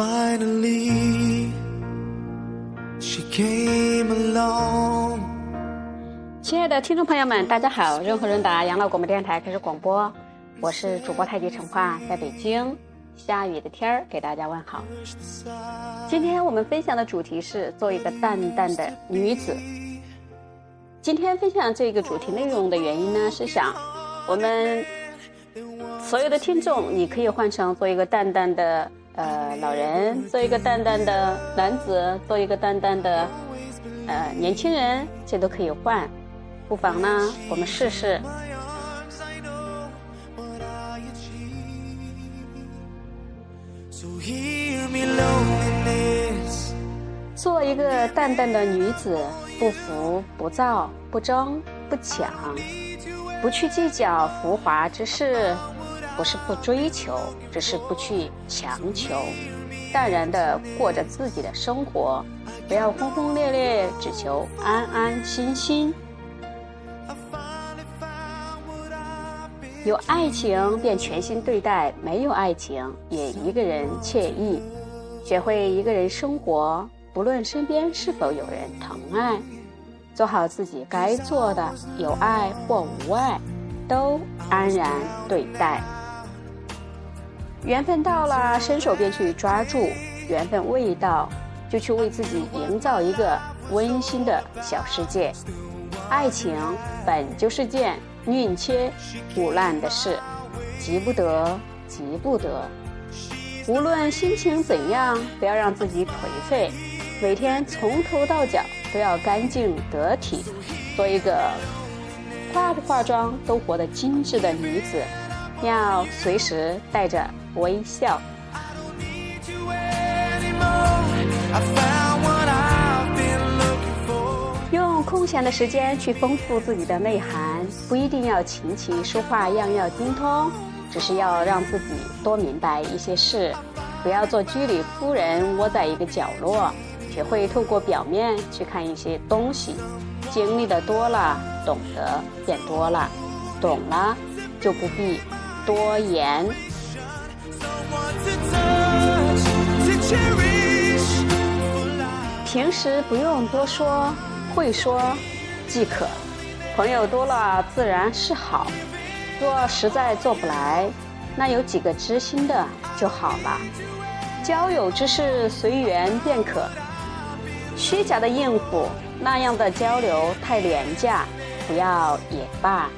finally she came along. 亲爱的听众朋友们，大家好！润和润达养老广播电台开始广播，我是主播太极陈化，在北京下雨的天儿给大家问好。今天我们分享的主题是做一个淡淡的女子。今天分享这个主题内容的原因呢，是想我们所有的听众，你可以换成做一个淡淡的呃老人，做一个淡淡的男子，做一个淡淡的呃年轻人，这都可以换。不妨呢，我们试试。做一个淡淡的女子，不浮不躁，不争不抢，不去计较浮华之事，不是不追求，只是不去强求，淡然的过着自己的生活，不要轰轰烈烈，只求安安心心。有爱情便全心对待，没有爱情也一个人惬意。学会一个人生活，不论身边是否有人疼爱，做好自己该做的，有爱或无爱，都安然对待。缘分到了，伸手便去抓住；缘分未到，就去为自己营造一个温馨的小世界。爱情本就是件宁切毋滥的事，急不得，急不得。无论心情怎样，不要让自己颓废。每天从头到脚都要干净得体，做一个化不化妆都活得精致的女子。要随时带着微笑。用空闲的时间去丰富自己的内涵，不一定要琴棋书画样样精通，只是要让自己多明白一些事，不要做居里夫人窝在一个角落，学会透过表面去看一些东西。经历的多了，懂得便多了，懂了就不必多言。平时不用多说，会说即可。朋友多了自然是好，若实在做不来，那有几个知心的就好了。交友之事随缘便可，虚假的应付那样的交流太廉价，不要也罢。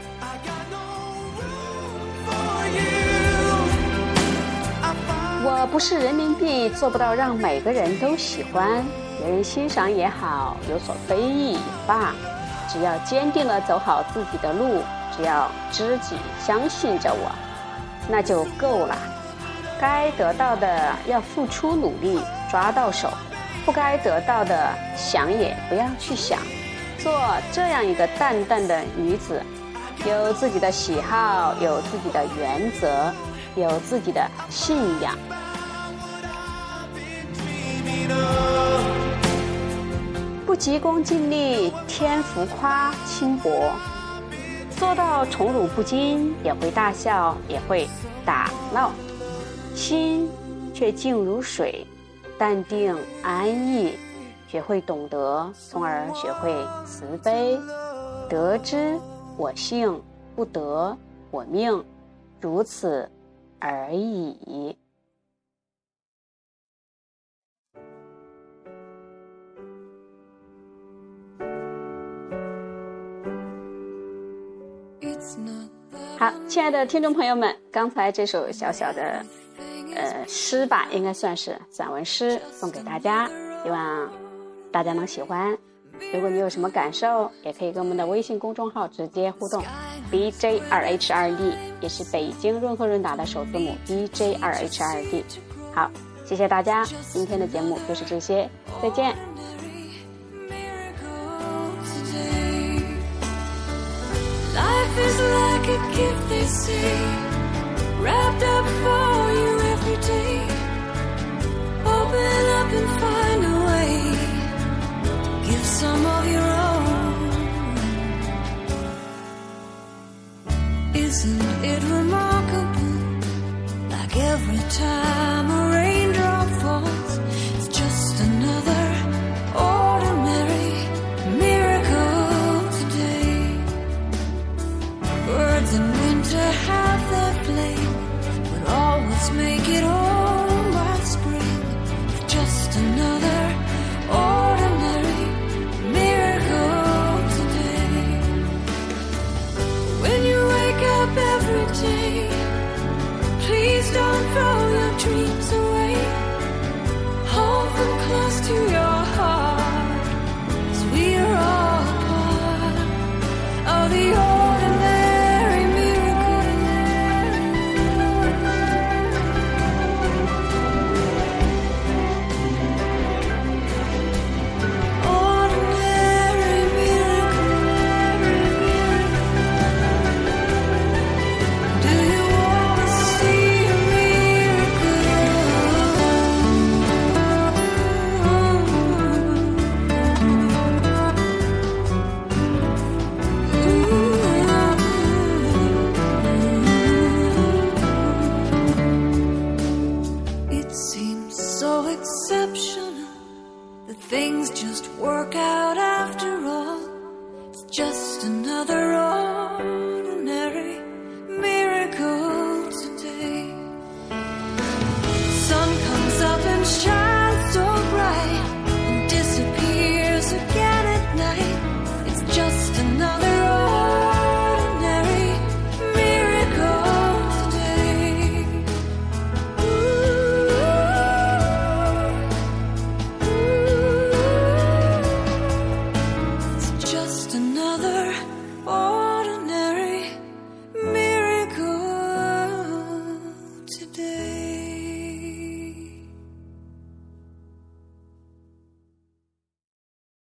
我不是人民币，做不到让每个人都喜欢，别人欣赏也好，有所非议也罢，只要坚定了走好自己的路，只要知己相信着我，那就够了。该得到的要付出努力抓到手，不该得到的想也不要去想，做这样一个淡淡的女子，有自己的喜好，有自己的原则，有自己的信仰。不急功近利，天浮夸轻薄，做到宠辱不惊，也会大笑，也会打闹，心却静如水，淡定安逸，学会懂得，从而学会慈悲。得之我幸，不得我命，如此而已。好，亲爱的听众朋友们，刚才这首小小的呃诗吧，应该算是散文诗，送给大家，希望大家能喜欢。如果你有什么感受，也可以跟我们的微信公众号直接互动，B J 二 H 二 D，也是北京润和润达的首字母 B J 二 H 二 D。好，谢谢大家，今天的节目就是这些，再见。life is like a gift they say, wrapped up for you every day. Open up and find Isn't it remarkable? Like every time another. Oh.